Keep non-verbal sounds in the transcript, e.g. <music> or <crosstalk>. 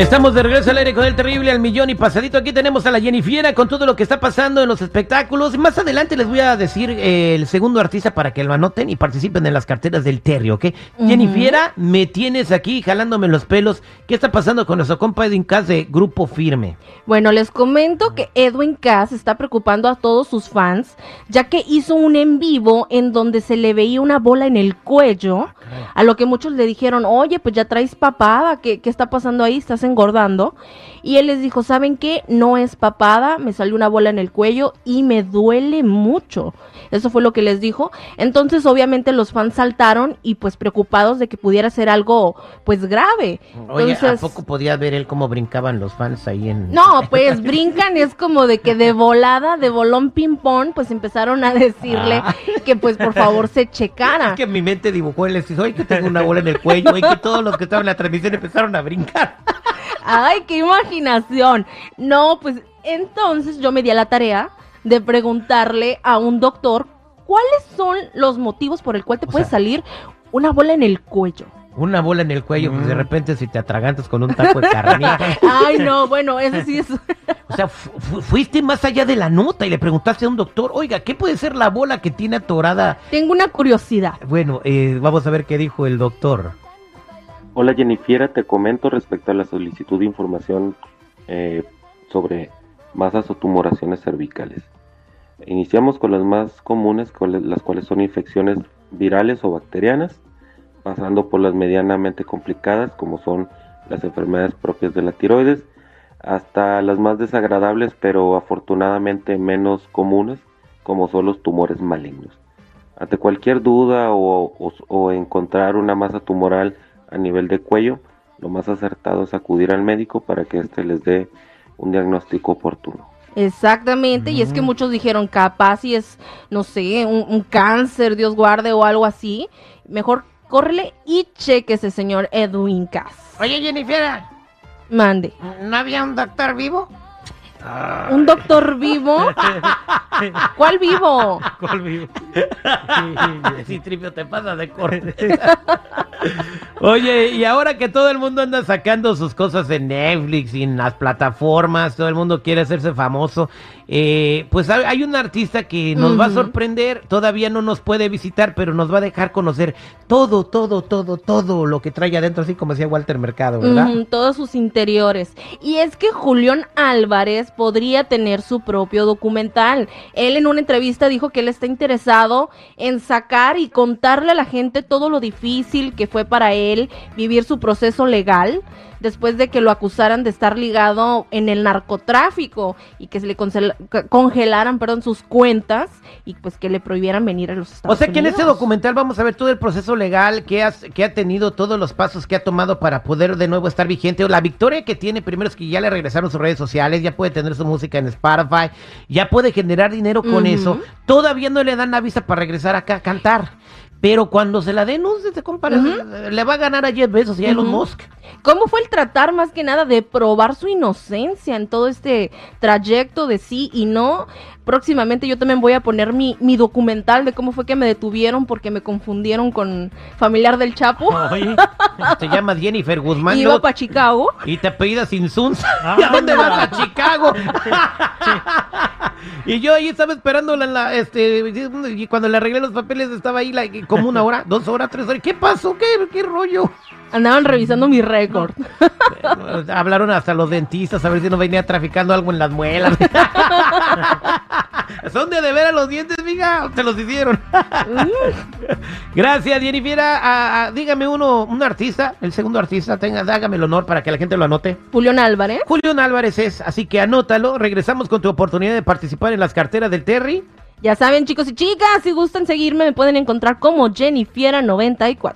Estamos de regreso al aire con el terrible al millón y pasadito. Aquí tenemos a la Jennifiera con todo lo que está pasando en los espectáculos. Más adelante les voy a decir eh, el segundo artista para que lo anoten y participen en las carteras del Terry, ¿ok? Jennifiera, me tienes aquí jalándome los pelos. ¿Qué está pasando con nuestro compa Edwin Cass de Grupo Firme? Bueno, les comento que Edwin Cass está preocupando a todos sus fans, ya que hizo un en vivo en donde se le veía una bola en el cuello, a lo que muchos le dijeron, oye, pues ya traes papada, ¿qué, qué está pasando ahí? ¿Estás engordando? Y él les dijo, ¿saben qué? No es papada, me salió una bola en el cuello y me duele mucho. Eso fue lo que les dijo. Entonces, obviamente, los fans saltaron y pues preocupados de que pudiera ser algo, pues grave. Oye, Entonces, ¿a poco podía ver él cómo brincaban los fans ahí en... no, <laughs> pues brincan, es como de que de volada, de bolón ping-pong, pues empezaron a decirle Ah. que pues por favor se checara. Es que mi mente dibujó el les hoy que tengo una bola en el cuello y que todos los que estaban en la transmisión empezaron a brincar. Ay, qué imaginación. No, pues entonces yo me di a la tarea de preguntarle a un doctor cuáles son los motivos por el cual te O puede sea- salir una bola en el cuello. Una bola en el cuello, pues de repente si te atragantas con un taco de <laughs> carne. Ay, no, bueno, eso sí es... <laughs> O sea, fu- fu- fuiste más allá de la nota y le preguntaste a un doctor, oiga, ¿qué puede ser la bola que tiene atorada? Tengo una curiosidad. Bueno, eh, vamos a ver qué dijo el doctor. Hola Jennifiera, te comento respecto a la solicitud de información eh, sobre masas o tumoraciones cervicales. Iniciamos con las más comunes, las cuales son infecciones virales o bacterianas, pasando por las medianamente complicadas, como son las enfermedades propias de la tiroides, hasta las más desagradables, pero afortunadamente menos comunes, como son los tumores malignos. Ante cualquier duda o encontrar una masa tumoral a nivel de cuello, lo más acertado es acudir al médico para que éste les dé un diagnóstico oportuno. Exactamente, y es que muchos dijeron capaz si es, no sé, un, un cáncer, Dios guarde o algo así. Mejor córrele y chequese, señor Edwin Cass. Oye, Jennifer, Mande. ¿no había un doctor vivo? ¿Un doctor vivo? <laughs> ¿Cuál vivo? ¿Cuál vivo? <laughs> Si tripio te pasa de corte. <laughs> Oye, y ahora que todo el mundo anda sacando sus cosas en Netflix y en las plataformas, todo el mundo quiere hacerse famoso, eh, pues hay un artista que nos va a sorprender, todavía no nos puede visitar, pero nos va a dejar conocer todo, todo, todo, todo lo que trae adentro, así como decía Walter Mercado, ¿verdad? Todos sus interiores. Y es que Julián Álvarez podría tener su propio documental. Él en una entrevista dijo que él está interesado en sacar y contarle a la gente todo lo difícil que fue para él vivir su proceso legal después de que lo acusaran de estar ligado en el narcotráfico y que se le congelaran, perdón, sus cuentas y pues que le prohibieran venir a los Estados O sea que en este Unidos. documental vamos a ver todo el proceso legal que, has- que ha tenido, todos los pasos que ha tomado para poder de nuevo estar vigente. O la victoria que tiene primero es que ya le regresaron sus redes sociales, ya puede tener su música en Spotify, ya puede generar dinero con eso. Todavía no le dan la visa para regresar acá a cantar. Pero cuando se la den, no se compara, le va a ganar a Jeff Bezos y a Elon. Musk. ¿Cómo fue el tratar más que nada de probar su inocencia en todo este trayecto de sí y no? Próximamente yo también voy a poner mi, mi documental de cómo fue que me detuvieron porque me confundieron con familiar del Chapo. Oye, te llamas Jennifer Guzmán y iba para Chicago. y te apellidas Insunza. ¿Y a <laughs> dónde vas? A Chicago. <laughs> y yo ahí estaba esperándola en la, este, y cuando le arreglé los papeles estaba ahí la- como una hora, dos horas, tres horas. ¿Qué pasó? ¿Qué, qué rollo? Andaban revisando mi récord. Hablaron hasta los dentistas a ver si no venía traficando algo en las muelas. <laughs> Son de de ver a los dientes, mija. Se los hicieron. <laughs> Gracias, Jennifer. Ah, ah, dígame uno, un artista, el segundo artista, tenga, hágame el honor para que la gente lo anote. Julián Álvarez. Julián Álvarez es, así que anótalo. Regresamos con tu oportunidad de participar en las carteras del Terry. Ya saben, chicos y chicas, si gustan seguirme, me pueden encontrar como Jennifiera94.